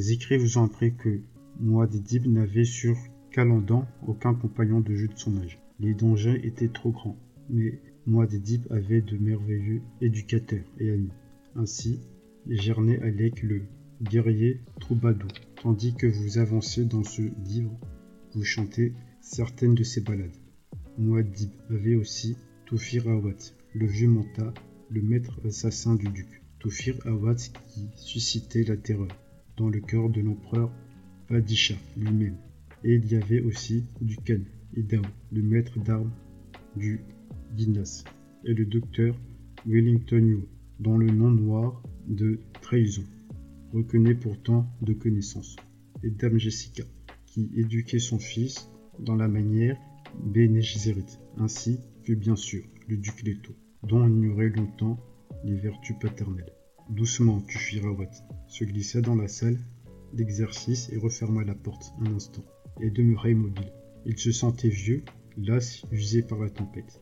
Les écrits vous ont appris que Muad'Dib n'avait sur Calandan aucun compagnon de jeu de son âge. Les dangers étaient trop grands, mais Muad'Dib avait de merveilleux éducateurs et amis. Ainsi, Gernet avec le guerrier troubadour. Tandis que vous avancez dans ce livre, vous chantez certaines de ses ballades. Muad'Dib avait aussi Toufir Awad, le vieux Manta, le maître assassin du duc. Toufir Awad qui suscitait la terreur le cœur de l'empereur Padisha lui-même. Et il y avait aussi Dukan Idao, le maître d'armes du Guinness, et le docteur Wellington Yu, dont le nom noir de trahison reconnaît pourtant de connaissances, et Dame Jessica, qui éduquait son fils dans la manière Bene ainsi que bien sûr le duc Leto, dont il ignorait longtemps les vertus paternelles. Doucement, Tufirawat se glissa dans la salle d'exercice et referma la porte un instant, et demeura immobile. Il se sentait vieux, las, usé par la tempête,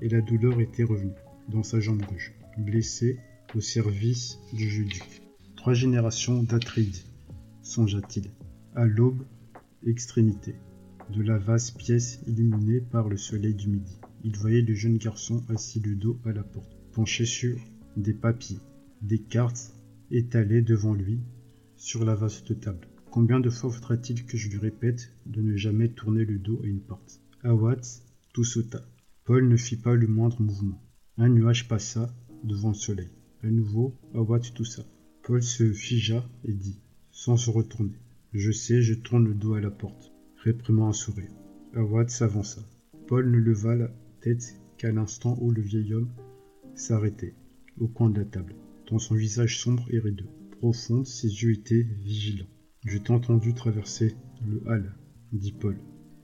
et la douleur était revenue dans sa jambe gauche, blessé au service du jeu duc. Trois générations d'Atreides, songea-t-il, à l'aube extrémité de la vaste pièce illuminée par le soleil du midi. Il voyait le jeune garçon assis le dos à la porte, penché sur des papiers, des cartes étalées devant lui sur la vaste table. Combien de fois faudra-t-il que je lui répète de ne jamais tourner le dos à une porte? Awad tout sauta. Paul ne fit pas le moindre mouvement. Un nuage passa devant le soleil. À nouveau, Awad toussa. Paul se figea et dit, sans se retourner Je sais, je tourne le dos à la porte, réprimant un sourire. Awad s'avança. Paul ne leva la tête qu'à l'instant où le vieil homme s'arrêtait, au coin de la table, dans son visage sombre et raideux. Profond, ses yeux étaient vigilants. Je t'ai entendu traverser le hall, dit Paul,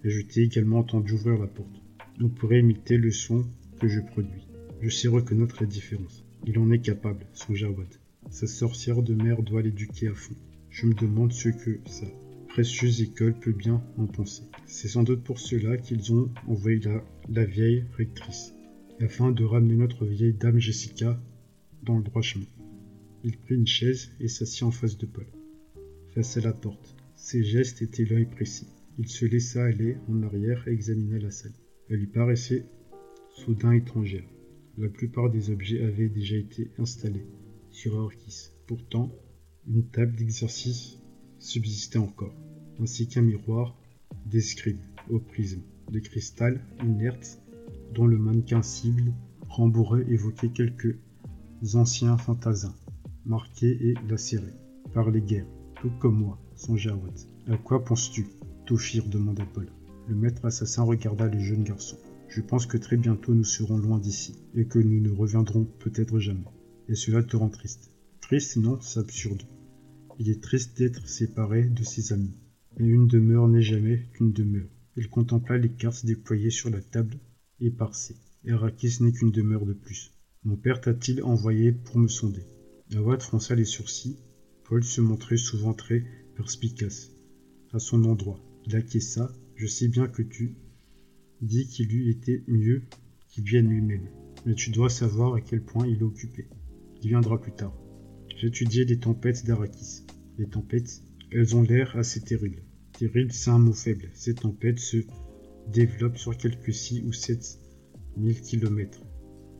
et je t'ai également entendu ouvrir la porte. On pourrait imiter le son que je produis. Je sais reconnaître la différence. Il en est capable, songea Awad. Sa sorcière de mère doit l'éduquer à fond. Je me demande ce que sa précieuse école peut bien en penser. C'est sans doute pour cela qu'ils ont envoyé la vieille rectrice, afin de ramener notre vieille dame Jessica dans le droit chemin. Il prit une chaise et s'assit en face de Paul, face à la porte. Ses gestes étaient lents et précis. Il se laissa aller en arrière et examina la salle. Elle lui paraissait soudain étrangère. La plupart des objets avaient déjà été installés sur Orkis. Pourtant, une table d'exercice subsistait encore, ainsi qu'un miroir d'escrime au prisme de cristal inerte dont le mannequin cible rembourré évoquait quelques anciens fantassins, marqués et lacérés par les guerres, tout comme moi, songea Watt. À quoi penses-tu? Tophir demanda Paul. Le maître assassin regarda le jeune garçon. Je pense que très bientôt nous serons loin d'ici, et que nous ne reviendrons peut-être jamais et cela te rend triste. Triste, non, c'est absurde. Il est triste d'être séparé de ses amis. Mais une demeure n'est jamais qu'une demeure. Il contempla les cartes déployées sur la table éparcée. Arrakis n'est qu'une demeure de plus. Mon père t'a-t-il envoyé pour me sonder? Awad fronça les sourcils. Paul se montrait souvent très perspicace. À son endroit, il acquiesça. Je sais bien que tu dis qu'il eût été mieux qu'il vienne lui-même. Mais tu dois savoir à quel point il est occupé viendra plus tard. J'étudiais les tempêtes d'Arakis. Les tempêtes, elles ont l'air assez terribles. Terrible, c'est un mot faible. Ces tempêtes se développent sur quelques 6 ou 7 000 km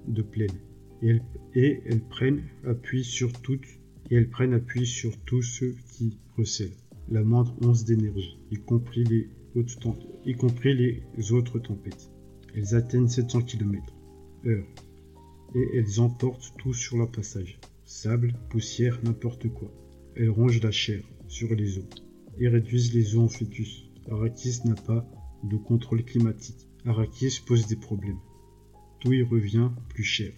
de plaine. Et elles, prennent appui sur toutes, et elles prennent appui sur tous ceux qui recèlent la moindre once d'énergie, y compris les y compris les autres tempêtes. Elles atteignent 700 km heure et elles emportent tout sur leur passage. Sable, poussière, n'importe quoi. Elles rongent la chair sur les os et réduisent les os en fœtus. Arrakis n'a pas de contrôle climatique. Arrakis pose des problèmes. Tout y revient plus cher.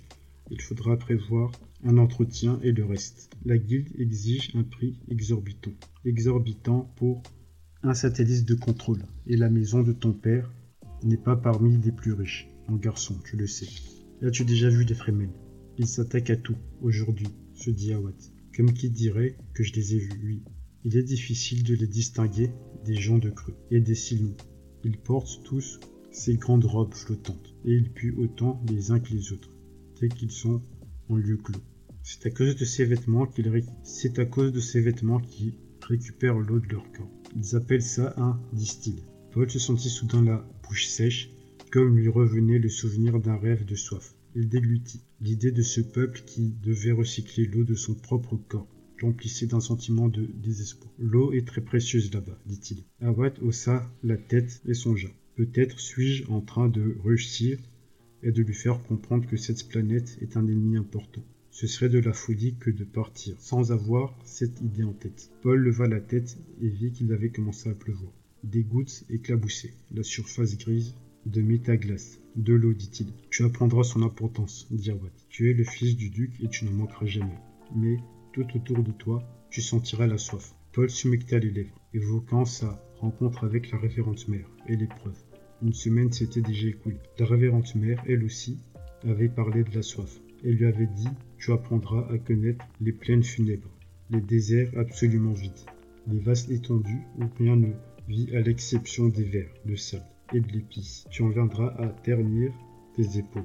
Il faudra prévoir un entretien et le reste. La guilde exige un prix exorbitant. Exorbitant pour un satellite de contrôle. Et la maison de ton père n'est pas parmi les plus riches. Mon garçon, tu le sais. As-tu déjà vu des Fremen Ils s'attaquent à tout, aujourd'hui, se dit Awad. Comme qui dirait que je les ai vus, oui. Il est difficile de les distinguer des gens de creux et des Silons. Ils portent tous ces grandes robes flottantes, et ils puent autant les uns que les autres, qu'ils sont en lieu clos. C'est à cause de ces vêtements qu'ils récupèrent l'eau de leur corps. Ils appellent ça un distill. Paul se sentit soudain la bouche sèche, comme lui revenait le souvenir d'un rêve de soif. Il déglutit. L'idée de ce peuple qui devait recycler l'eau de son propre corps l'emplissait d'un sentiment de désespoir. L'eau est très précieuse là-bas, dit-il. Awad haussa la tête et songea. Peut-être suis-je en train de réussir et de lui faire comprendre que cette planète est un ennemi important. Ce serait de la folie que de partir sans avoir cette idée en tête. Paul leva la tête et vit qu'il avait commencé à pleuvoir. Des gouttes éclaboussaient la surface grise de métaglace. De l'eau, dit-il. Tu apprendras son importance, dit Awad. Tu es le fils du duc et tu ne manqueras jamais. Mais tout autour de toi, tu sentiras la soif. Paul s'humecta les lèvres, évoquant sa rencontre avec la révérende mère et l'épreuve. Une semaine s'était déjà écoulée. La révérende mère, elle aussi, avait parlé de la soif. Elle lui avait dit Tu apprendras à connaître les plaines funèbres, les déserts absolument vides, les vastes étendues où rien ne vit à l'exception des vers, de sable et de l'épice. Tu en viendras à ternir tes épaules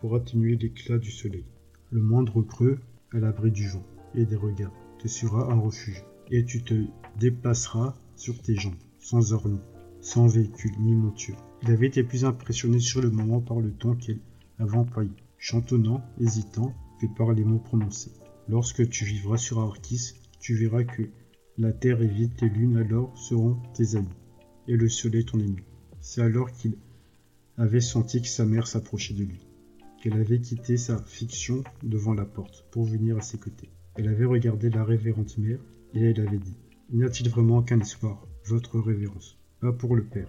pour atténuer l'éclat du soleil. Le moindre creux à l'abri du vent et des regards te sera un refuge, et tu te déplaceras sur tes jambes, sans ornement, sans véhicule ni monture. Il avait été plus impressionné sur le moment par le ton qu'elle avait employé, chantonnant, hésitant, que par les mots prononcés. Lorsque tu vivras sur Arrakis, tu verras que la terre est vide, tes lunes alors seront tes amis, et le soleil ton ennemi. C'est alors qu'il avait senti que sa mère s'approchait de lui, qu'elle avait quitté sa fiction devant la porte pour venir à ses côtés. Elle avait regardé la révérende mère et elle avait dit N'y a-t-il vraiment aucun espoir, votre révérence? Pas pour le père.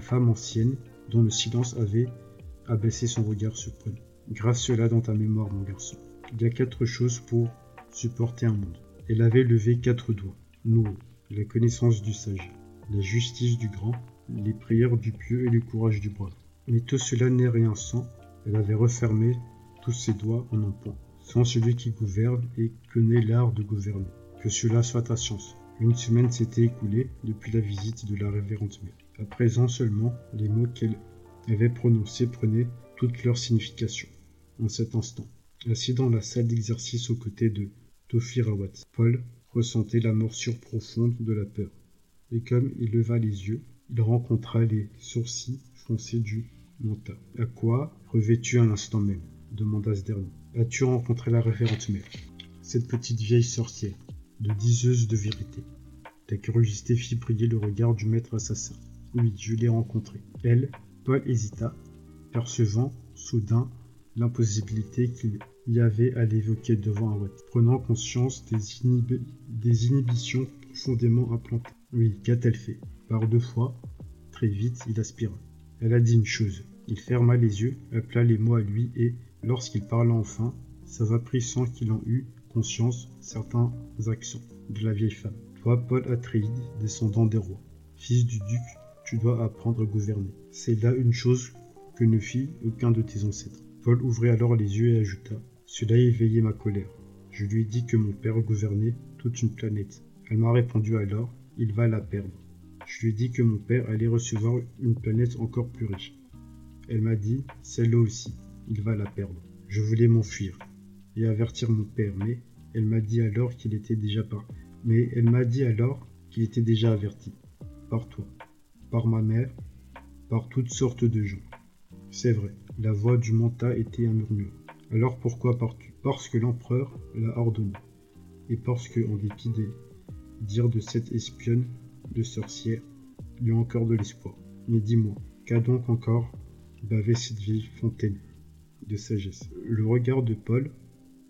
Femme ancienne, dont le silence avait abaissé son regard surprenant. Grave cela dans ta mémoire, mon garçon. Il y a quatre choses pour supporter un monde. Elle avait levé quatre doigts. Nous, la connaissance du sage, la justice du grand, les prières du pieux et le courage du brave. Mais tout cela n'est rien sans. Elle avait refermé tous ses doigts en un point sans celui qui gouverne et connaît l'art de gouverner. Que cela soit ta science. Une semaine s'était écoulée depuis la visite de la révérende mère. À présent seulement, les mots qu'elle avait prononcés prenaient toute leur signification. En cet instant, assis dans la salle d'exercice aux côtés de Tofirawat, Paul ressentait la morsure profonde de la peur. Et comme il leva les yeux, il rencontra les sourcils foncés du Manta. À quoi revêtu un instant même? demanda ce dernier. As-tu rencontré la révérende mère Cette petite vieille sorcière, de diseuse de vérité. Ta curiosité fit briller le regard du maître assassin. Oui, je l'ai rencontrée. Elle, Paul hésita, percevant soudain l'impossibilité qu'il y avait à l'évoquer devant un Watt, prenant conscience des, inhibitions profondément implantées. Oui, qu'a-t-elle fait? Par deux fois, très vite, il aspira. Elle a dit une chose. Il ferma les yeux, appela les mots à lui et, Lorsqu'il parla enfin, ça va sans qu'il en eût conscience certains accents de la vieille femme. Toi, Paul Atreides, descendant des rois, fils du duc, tu dois apprendre à gouverner. C'est là une chose que ne fit aucun de tes ancêtres. Paul ouvrit alors les yeux et ajouta Cela éveillait ma colère. Je lui ai dit que mon père gouvernait toute une planète. Elle m'a répondu alors Il va la perdre. Je lui ai dit que mon père allait recevoir une planète encore plus riche. Elle m'a dit Celle-là aussi il va la perdre. Je voulais m'enfuir et avertir mon père, mais elle m'a dit alors qu'il était déjà. Mais elle m'a dit alors qu'il était déjà averti. Par toi, par ma mère, par toutes sortes de gens. C'est vrai, la voix du manta était un murmure. Alors pourquoi pars-tu? Parce que l'empereur l'a ordonné. Et parce que, en dépit des de cette espionne de sorcière, il y a encore de l'espoir. Mais dis-moi, qu'a donc encore bavé cette vieille fontaine de sagesse? Le regard de Paul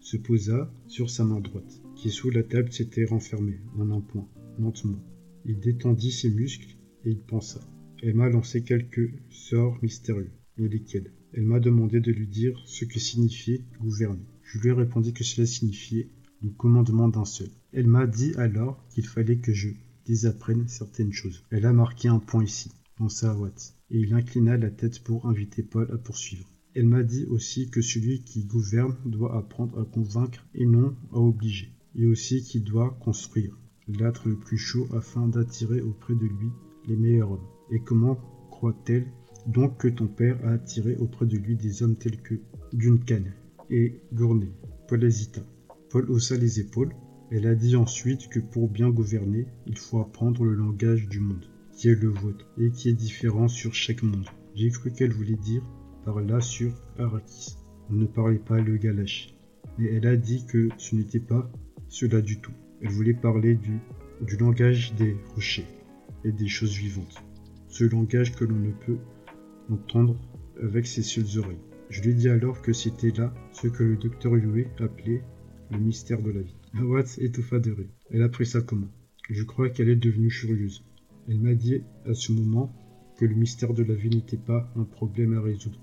se posa sur sa main droite, qui sous la table s'était renfermée en un point, lentement. Il détendit ses muscles et il pensa. Elle m'a lancé quelques sorts mystérieux. Mais lesquels? Elle m'a demandé de lui dire ce que signifiait gouverner. Je lui ai répondu que cela signifiait le commandement d'un seul. Elle m'a dit alors qu'il fallait que je désapprenne certaines choses. Elle a marqué un point ici, pensa Watts, et il inclina la tête pour inviter Paul à poursuivre. Elle m'a dit aussi que celui qui gouverne doit apprendre à convaincre et non à obliger, et aussi qu'il doit construire l'âtre le plus chaud afin d'attirer auprès de lui les meilleurs hommes. Et comment croit-elle donc que ton père a attiré auprès de lui des hommes tels que Duncan et Gournay Paul hésita. Paul haussa les épaules. Elle a dit ensuite que pour bien gouverner, il faut apprendre le langage du monde, qui est le vôtre, et qui est différent sur chaque monde. J'ai cru qu'elle voulait dire par là sur Arrakis. On ne parlait pas le galache. Mais elle a dit que ce n'était pas cela du tout. Elle voulait parler du, du langage des rochers et des choses vivantes. Ce langage que l'on ne peut entendre avec ses seules oreilles. Je lui dis alors que c'était là ce que le docteur Yue appelait le mystère de la vie. Awad étouffa de rire. Elle a pris ça comment? Je crois qu'elle est devenue furieuse. Elle m'a dit à ce moment que le mystère de la vie n'était pas un problème à résoudre,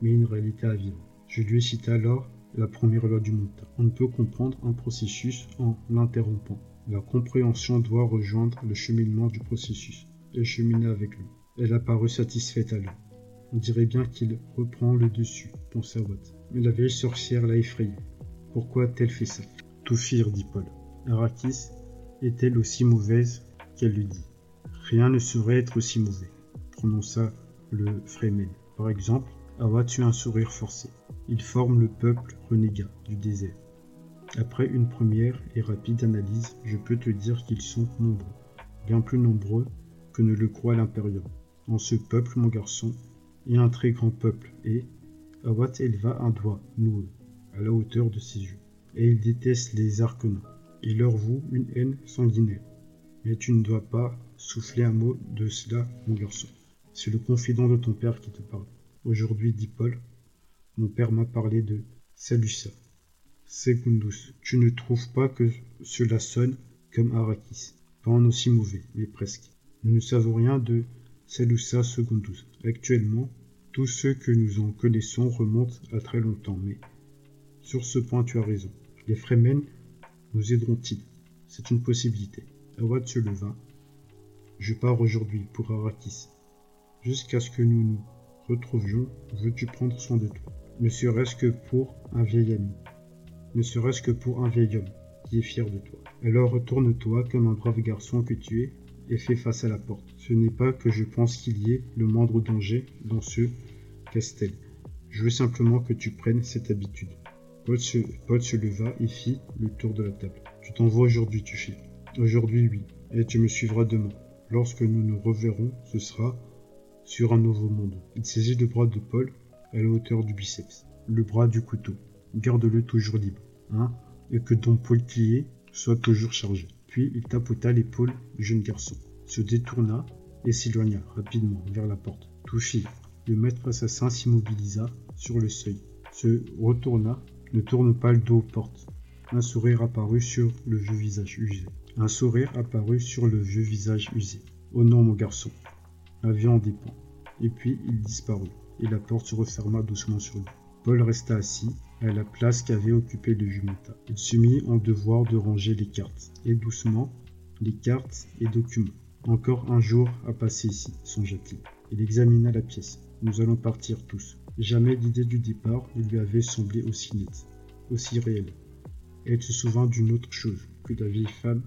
mais une réalité à vivre. Je lui ai cité alors la première loi du monde. On ne peut comprendre un processus en l'interrompant. La compréhension doit rejoindre le cheminement du processus et cheminer avec lui. Elle a paru satisfaite alors. On dirait bien qu'il reprend le dessus, pensa Watt. Mais la vieille sorcière l'a effrayé. Pourquoi a-t-elle fait ça? Tout firent, dit Paul. Arrakis est-elle aussi mauvaise qu'elle le dit? Rien ne saurait être aussi mauvais, prononça le Fremen. Par exemple, Awa tue un sourire forcé. Il forme le peuple renégat du désert. Après une première et rapide analyse, je peux te dire qu'ils sont nombreux, bien plus nombreux que ne le croit l'Imperium. En ce peuple, mon garçon, il y a un très grand peuple, et Awat éleva un doigt noueux à la hauteur de ses yeux. Et il déteste les Arconins. Il leur voue une haine sanguinaire. Mais tu ne dois pas souffler un mot de cela, mon garçon. C'est le confident de ton père qui te parle. Aujourd'hui, dit Paul, mon père m'a parlé de Salusa. Secundus, tu ne trouves pas que cela sonne comme Arrakis Pas en aussi mauvais, mais presque. Nous ne savons rien de Salusa Secundus. Actuellement, tous ceux que nous en connaissons remontent à très longtemps, mais sur ce point, tu as raison. Les Fremen nous aideront-ils? C'est une possibilité. Awad se leva. Je pars aujourd'hui pour Arrakis. Jusqu'à ce que nous nous retrouvions, veux-tu prendre soin de toi? Ne serait-ce que pour un vieil ami. Ne serait-ce que pour un vieil homme qui est fier de toi. Alors retourne-toi comme un brave garçon que tu es et fais face à la porte. Ce n'est pas que je pense qu'il y ait le moindre danger dans ce castel. Je veux simplement que tu prennes cette habitude. Paul se, leva et fit le tour de la table. Tu t'en vas aujourd'hui, tu fais. Aujourd'hui, oui. Et tu me suivras demain. Lorsque nous nous reverrons, ce sera sur un nouveau monde. Il saisit le bras de Paul à la hauteur du biceps. Le bras du couteau. Garde-le toujours libre. Hein Et que ton poitrier soit toujours chargé. Puis il tapota l'épaule du jeune garçon, se détourna et s'éloigna rapidement vers la porte. Touché, le maître assassin s'immobilisa sur le seuil, se retourna ne tourne pas le dos aux portes. Un sourire apparut sur le vieux visage usé. Un sourire apparut sur le vieux visage usé. Oh non, mon garçon. La vie en dépend. Et puis il disparut, et la porte se referma doucement sur lui. Paul resta assis à la place qu'avait occupée le Jumata. Il se mit en devoir de ranger les cartes, et doucement, les cartes et documents. Encore un jour à passer ici, songea-t-il. Il examina la pièce. Nous allons partir tous. Jamais l'idée du départ ne lui avait semblé aussi nette, aussi réelle. Elle se souvint d'une autre chose que la vieille femme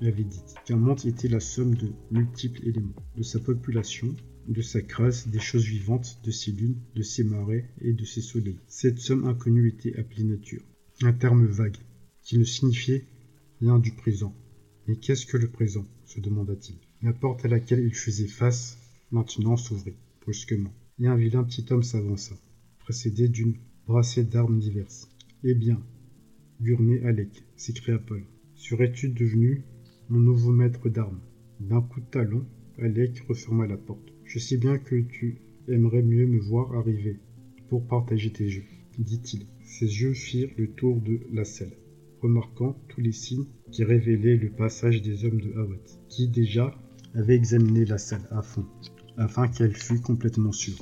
l'avait dite, qu'un monde était la somme de multiples éléments, de sa population, de sa crasse, des choses vivantes, de ses lunes, de ses marais et de ses soleils. Cette somme inconnue était appelée nature, un terme vague, qui ne signifiait rien du présent. Mais qu'est-ce que le présent? se demanda-t-il. La porte à laquelle il faisait face maintenant s'ouvrit brusquement et un vilain petit homme s'avança, précédé d'une brassée d'armes diverses. Eh bien, Gurney Alec, s'écria Paul, serais-tu devenu mon nouveau maître d'armes? D'un coup de talon, Alec referma la porte. Je sais bien que tu aimerais mieux me voir arriver pour partager tes jeux, dit-il. Ses yeux firent le tour de la salle, remarquant tous les signes qui révélaient le passage des hommes de Hawat, qui déjà avaient examiné la salle à fond afin qu'elle fût complètement sûre,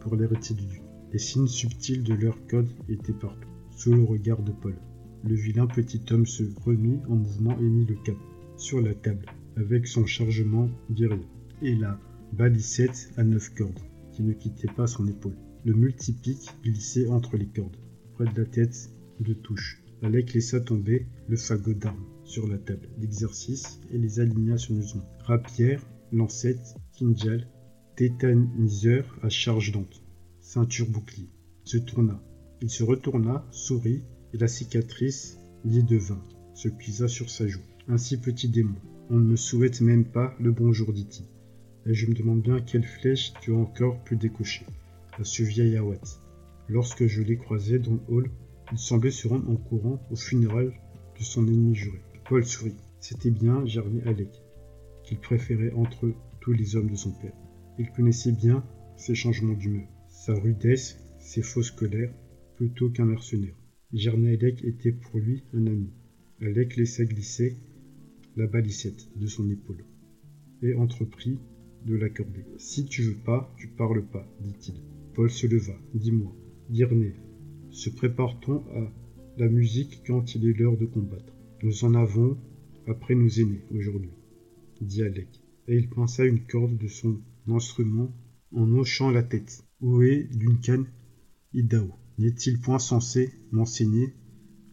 pour l'héritier du duc. Les signes subtils de leur code étaient partout, sous le regard de Paul. Le vilain petit homme se remit en mouvement et mit le cap sur la table, avec son chargement viril, et la balissette à neuf cordes, qui ne quittait pas son épaule. Le multipic glissait entre les cordes, près de la tête de touche. Alec laissa tomber le fagot d'armes sur la table d'exercice et les aligna soigneusement. Rapière, lancette, kinjal tétaniseur à charge dente, ceinture bouclier. Se tourna. Il se retourna, sourit, et la cicatrice l'y devint. se plisa sur sa joue. Ainsi, petit démon, on ne me souhaite même pas le bonjour, dit-il. Et je me demande bien quelle flèche tu as encore pu décocher à ce vieil. Lorsque je l'ai croisé dans le hall, il semblait se rendre en courant au funérailles de son ennemi juré. Paul sourit. C'était bien Jarny Alec, qu'il préférait entre tous les hommes de son père. Il connaissait bien ses changements d'humeur, sa rudesse, ses fausses colères, plutôt qu'un mercenaire. Jarny Alec était pour lui un ami. Alec laissa glisser la balissette de son épaule et entreprit de l'accorder. Si tu veux pas, tu parles pas, dit-il. Paul se leva. Dis-moi, Dirné, se prépare-t-on à la musique quand il est l'heure de combattre? Nous en avons après nos aînés aujourd'hui, dit Alec, et il pinça une corde de son instrument en hochant la tête. Où est Duncan Idaho N'est-il point censé m'enseigner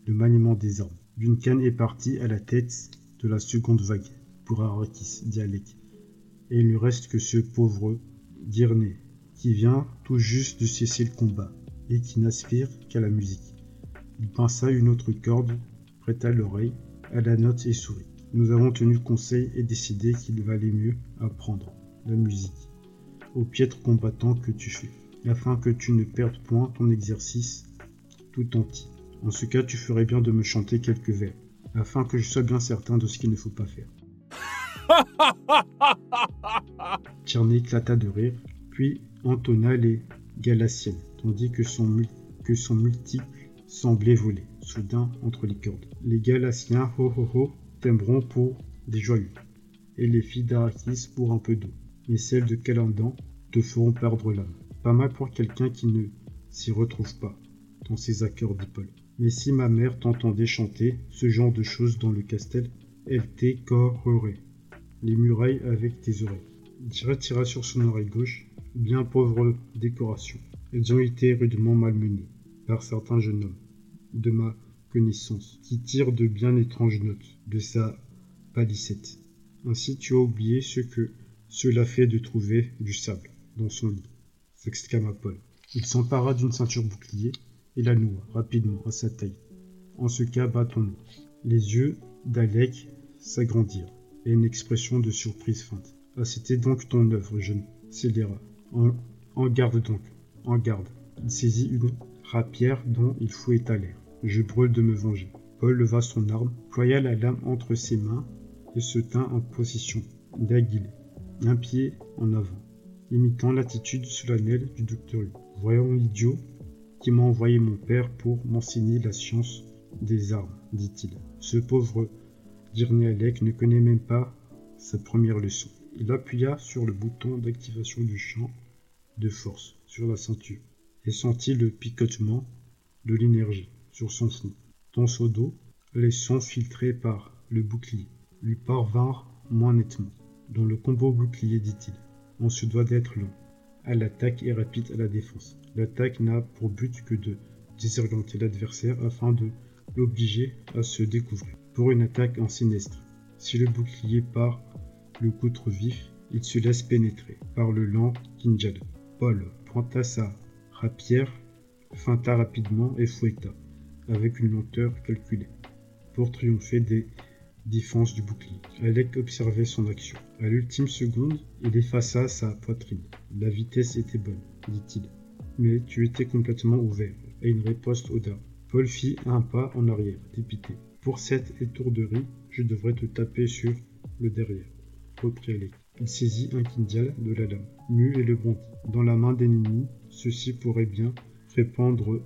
le maniement des armes? Duncan est parti à la tête de la seconde vague pour Arrakis, dit Alec. Et il ne reste que ce pauvre Dirné qui vient tout juste de cesser le combat et qui n'aspire qu'à la musique. Il pinça une autre corde, prêta l'oreille à la note et sourit. Nous avons tenu conseil et décidé qu'il valait mieux apprendre la musique au piètre combattant que tu fais, afin que tu ne perdes point ton exercice tout entier. En ce cas, tu ferais bien de me chanter quelques vers, afin que je sois bien certain de ce qu'il ne faut pas faire. Tierney éclata de rire, puis entonna les Galatiennes, tandis que son, multiple semblait voler, soudain entre les cordes. Les Galatiens, ho ho ho, t'aimeront pour des joyeux, et les filles d'Arakis pour un peu d'eau, mais celles de Calandan te feront perdre l'âme. Pas mal pour quelqu'un qui ne s'y retrouve pas dans ses accords Paul. Mais si ma mère t'entendait chanter ce genre de choses dans le castel, elle t'écorerait les murailles avec tes oreilles. Il tira sur son oreille gauche bien pauvre décoration. Elles ont été rudement malmenées par certains jeunes hommes de ma connaissance, qui tirent de bien étranges notes de sa palissette. Ainsi tu as oublié ce que cela fait de trouver du sable dans son lit, s'exclama Paul. Il s'empara d'une ceinture bouclier et la noua rapidement à sa taille. En ce cas, battons-nous. Les yeux d'Alec s'agrandirent et une expression de surprise feinte. Ah, c'était donc ton œuvre, jeune scélérat. En, garde donc, en garde. Il saisit une rapière dont il fouetta l'air. Je brûle de me venger. Paul leva son arme, ploya la lame entre ses mains et se tint en position d'aguilé, un pied en avant, imitant l'attitude solennelle du docteur Voyons l'idiot qui m'a envoyé mon père pour m'enseigner la science des armes, dit-il. Ce pauvre Dirnialek ne connaît même pas sa première leçon. Il appuya sur le bouton d'activation du champ de force sur la ceinture et sentit le picotement de l'énergie sur son front. Dans son dos, les sons filtrés par le bouclier lui parvinrent moins nettement. Dans le combo bouclier, dit-il, on se doit d'être lent à l'attaque et rapide à la défense. L'attaque n'a pour but que de désorienter l'adversaire afin de l'obliger à se découvrir. Pour une attaque en sinistre, si le bouclier part le coup trop vif, il se laisse pénétrer par le lent Kinjal. Paul pointa sa rapière, feinta rapidement et fouetta, avec une lenteur calculée, pour triompher des défenses du bouclier. Alec observait son action. À l'ultime seconde, il effaça sa poitrine. La vitesse était bonne, dit-il. Mais tu étais complètement ouvert, et une riposte au Paul fit un pas en arrière, dépité. Pour cette étourderie, je devrais te taper sur le derrière reprit Il saisit un kindial de la lame, mu et le bondit. Dans la main d'ennemi, ceci pourrait bien répandre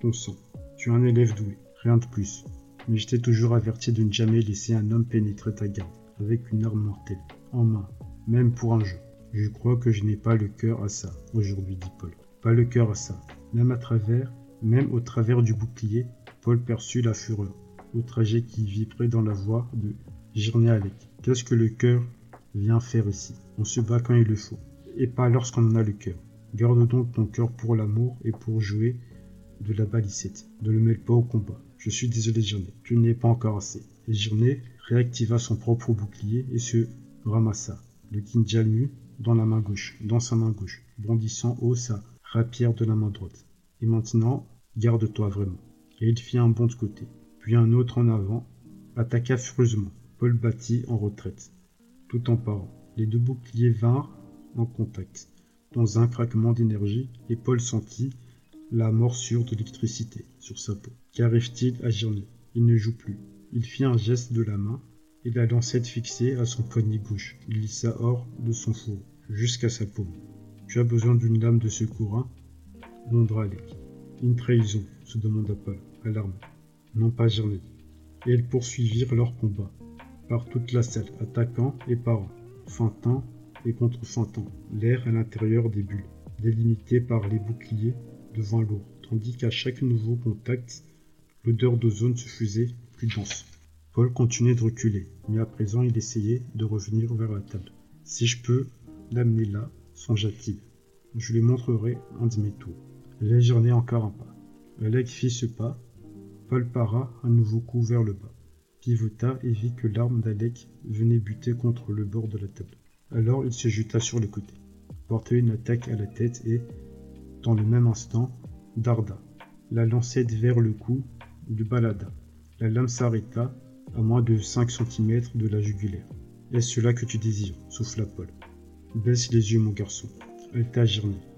ton sang. Tu es un élève doué, rien de plus. Mais je t'ai toujours averti de ne jamais laisser un homme pénétrer ta garde, avec une arme mortelle, en main, même pour un jeu. Je crois que je n'ai pas le cœur à ça, aujourd'hui, dit Paul. Pas le cœur à ça. Même à travers, même au travers du bouclier, Paul perçut la fureur, au trajet qui vibrait dans la voix de Girné Alec. Qu'est-ce que le cœur Viens faire ici? On se bat quand il le faut, et pas lorsqu'on en a le cœur. Garde donc ton cœur pour l'amour et pour jouer de la balissette. Ne le mêle pas au combat. Je suis désolé, Journée. Tu n'es pas encore assez. Et Journée réactiva son propre bouclier et se ramassa, le kinjal nu dans la main gauche, dans sa main gauche, brandissant haut sa rapière de la main droite. Et maintenant, garde-toi vraiment. Et il fit un bond de côté, un autre en avant, attaqua furieusement. Paul battit en retraite, tout en parant. Les deux boucliers vinrent en contact. Dans un craquement d'énergie, et Paul sentit la morsure de l'électricité sur sa peau. Qu'arrive-t-il à Girny Il ne joue plus. Il fit un geste de la main, et la lancette fixée à son poignet gauche glissa hors de son fourreau, jusqu'à sa paume. Tu as besoin d'une lame de secours, hein? Londra. Une trahison, se demanda Paul, alarmé. Non pas Girny. Et ils poursuivirent leur combat, par toute la salle, attaquant et parant, feintant et contre-feintant, l'air à l'intérieur des bulles, délimité par les boucliers de vent lourd, tandis qu'à chaque nouveau contact, l'odeur d'ozone se faisait plus dense. Paul continuait de reculer, mais à présent il essayait de revenir vers la table. Si je peux l'amener là, songea-t-il, je lui montrerai un de mes tours. Légèrement encore un pas. Alec fit ce pas. Paul para un nouveau coup vers le bas, pivota et vit que l'arme d'Alec venait buter contre le bord de la table. Alors il se jeta sur le côté, portait une attaque à la tête et, dans le même instant, darda. La lancette vers le cou du balada. La lame s'arrêta à moins de 5 cm de la jugulaire. Est-ce cela que tu désires? souffla Paul. Baisse les yeux, mon garçon. Elle t'a.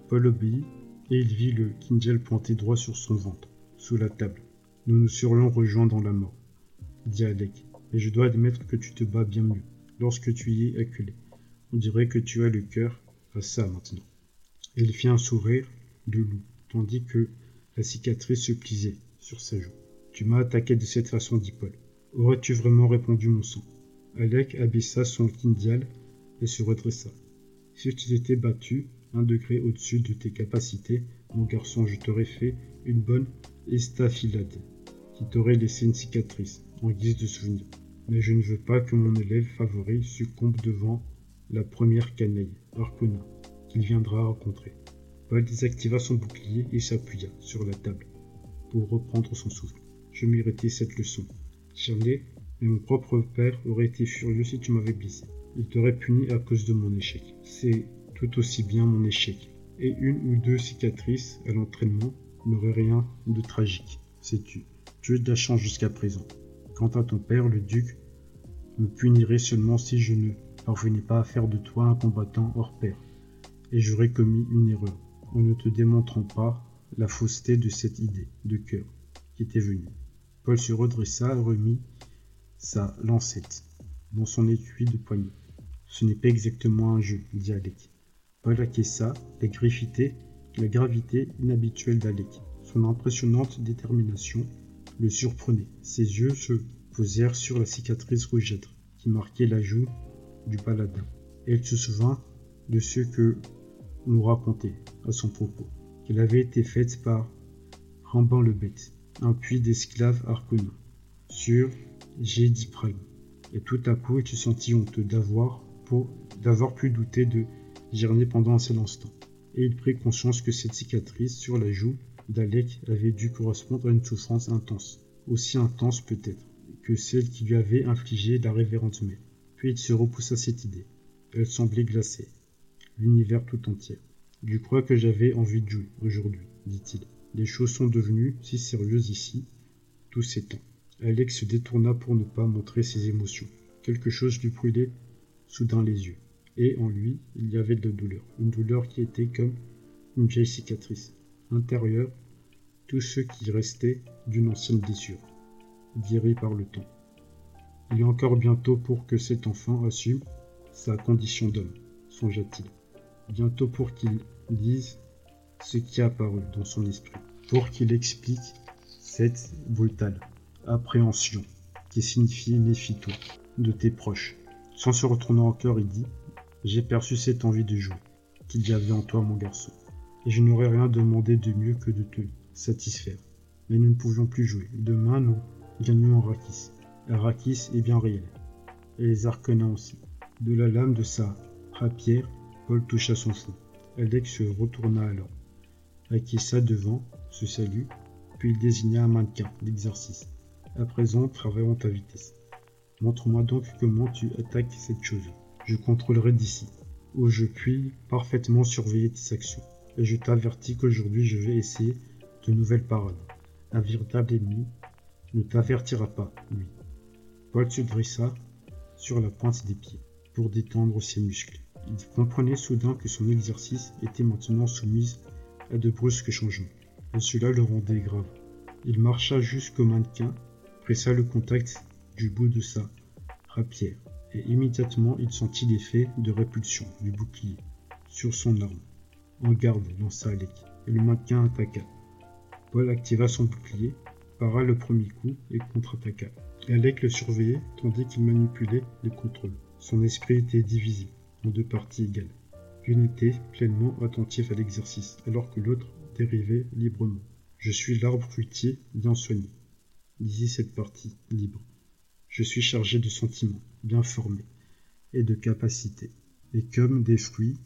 Paul obéit et il vit le Kinjal pointer droit sur son ventre, sous la table. Nous nous serions rejoints dans la mort, dit Alec, et je dois admettre que tu te bats bien mieux lorsque tu y es acculé. On dirait que tu as le cœur à ça maintenant. Il fit un sourire de loup, tandis que la cicatrice se plisait sur sa joue. Tu m'as attaqué de cette façon, dit Paul. Aurais-tu vraiment répondu mon sang? Alec abaissa son kindial et se redressa. Si tu t'étais battu un degré au-dessus de tes capacités, mon garçon, je t'aurais fait une bonne estafilade qui t'aurait laissé une cicatrice en guise de souvenir. Mais je ne veux pas que mon élève favori succombe devant la première canaille, Arcona, qu'il viendra rencontrer. Paul désactiva son bouclier et s'appuya sur la table pour reprendre son souffle. Je méritais cette leçon. Shirley, mais mon propre père aurait été furieux si tu m'avais blessé. Il t'aurait puni à cause de mon échec. C'est tout aussi bien mon échec. Et une ou deux cicatrices à l'entraînement n'auraient rien de tragique. Sais-tu Tu es de la chance jusqu'à présent. Quant à ton père, le duc, me punirait seulement si je ne parvenais pas à faire de toi un combattant hors pair, et j'aurais commis une erreur en ne te démontrant pas la fausseté de cette idée de cœur qui était venue. Paul se redressa et remit sa lancette dans son étui de poignet. Ce n'est pas exactement un jeu, dit Alec. Paul acquiesça, la griffité, la gravité inhabituelle d'Alec. Son impressionnante détermination le surprenait. Ses yeux se posèrent sur la cicatrice rougeâtre qui marquait la joue du paladin. Elle se souvint de ce que nous racontait à son propos, qu'elle avait été faite par Ramban le Bête, un puits d'esclaves arconins, sur Prime. Et tout à coup, il se sentit honteux d'avoir, d'avoir pu douter de Girné pendant un seul instant. Et il prit conscience que cette cicatrice sur la joue d'Alec avait dû correspondre à une souffrance intense, aussi intense peut-être que celle qui lui avait infligé la révérende mère. Puis il se repoussa cette idée. Elle semblait glacer l'univers tout entier. Je crois que j'avais envie de jouer aujourd'hui, dit-il. Les choses sont devenues si sérieuses ici, tous ces temps. Alex se détourna pour ne pas montrer ses émotions. Quelque chose lui brûlait soudain les yeux. Et en lui, il y avait de la douleur. Une douleur qui était comme une vieille cicatrice. Intérieure, tout ce qui restait d'une ancienne blessure, guérie par le temps. Il est encore bientôt pour que cet enfant assume sa condition d'homme, songea-t-il. Bientôt pour qu'il dise ce qui a apparu dans son esprit, pour qu'il explique cette brutale appréhension qui signifie méfie-toi de tes proches. Sans se retourner encore, il dit J'ai perçu cette envie de jouer qu'il y avait en toi, mon garçon, et je n'aurais rien demandé de mieux que de te satisfaire. Mais nous ne pouvions plus jouer. Demain, nous gagnions Arrakis. Arrakis est bien réel, et les Arconins aussi. De la lame de sa rapière, Paul toucha son front. Alex se retourna alors, acquiesça devant ce salut, puis il désigna un mannequin d'exercice. À présent, travaillons ta vitesse. Montre-moi donc comment tu attaques cette chose. Je contrôlerai d'ici, où je puis parfaitement surveiller tes actions. Et je t'avertis qu'aujourd'hui je vais essayer de nouvelles paroles. Un véritable ennemi ne t'avertira pas, lui. Paul se dressa sur la pointe des pieds pour détendre ses muscles. Il comprenait soudain que son exercice était maintenant soumis à de brusques changements, et cela le rendait grave. Il marcha jusqu'au mannequin, pressa le contact du bout de sa rapière, et immédiatement il sentit l'effet de répulsion du bouclier sur son arme. En garde, lança Alec, et le mannequin attaqua. Paul activa son bouclier, para le premier coup et contre-attaqua. Alec le surveillait tandis qu'il manipulait les contrôles. Son esprit était divisé en deux parties égales. L'une était pleinement attentif à l'exercice, alors que l'autre dérivait librement. Je suis l'arbre fruitier bien soigné, disait cette partie libre. Je suis chargé de sentiments, bien formés, et de capacités. Et comme des fruits,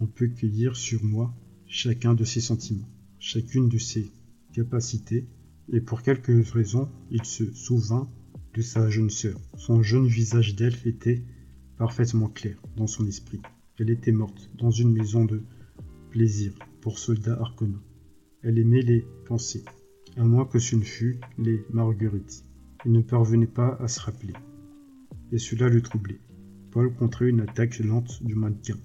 on peut cueillir sur moi chacun de ces sentiments, chacune de ces capacités, et pour quelque raison, il se souvint de sa jeune sœur. Son jeune visage d'elfe était parfaitement clair dans son esprit. Elle était morte dans une maison de plaisir pour soldats arconaux. Elle aimait les pensées, à moins que ce ne fût les marguerites. Il ne parvenait pas à se rappeler. Et cela le troublait. Paul contrait une attaque lente du mannequin.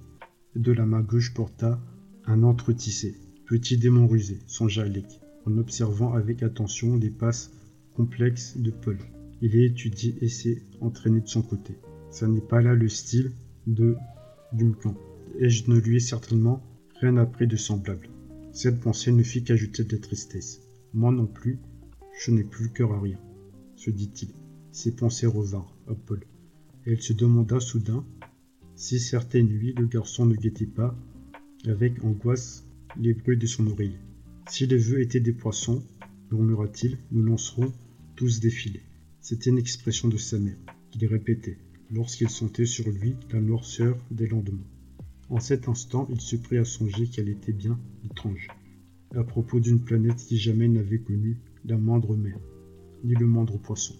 De la main gauche porta un entretissé. Petit démon rusé, songea Alec, en observant avec attention les passes complexes de Paul. Il est étudié et s'est entraîné de son côté. Ce n'est pas là le style de Duncan, et je ne lui ai certainement rien appris de semblable? Cette pensée ne fit qu'ajouter de la tristesse. Moi non plus, je n'ai plus cœur à rien, se dit-il. Ses pensées revinrent à Paul, il se demanda soudain si certaines nuits le garçon ne guettait pas, avec angoisse, les bruits de son oreille. Si les vœux étaient des poissons, murmura-t-il, nous lancerons tous des filets. C'était une expression de sa mère, qu'il répétait, lorsqu'il sentait sur lui la noirceur des lendemains. En cet instant, il se prit à songer qu'elle était bien étrange, à propos d'une planète qui jamais n'avait connu la moindre mer, ni le moindre poisson.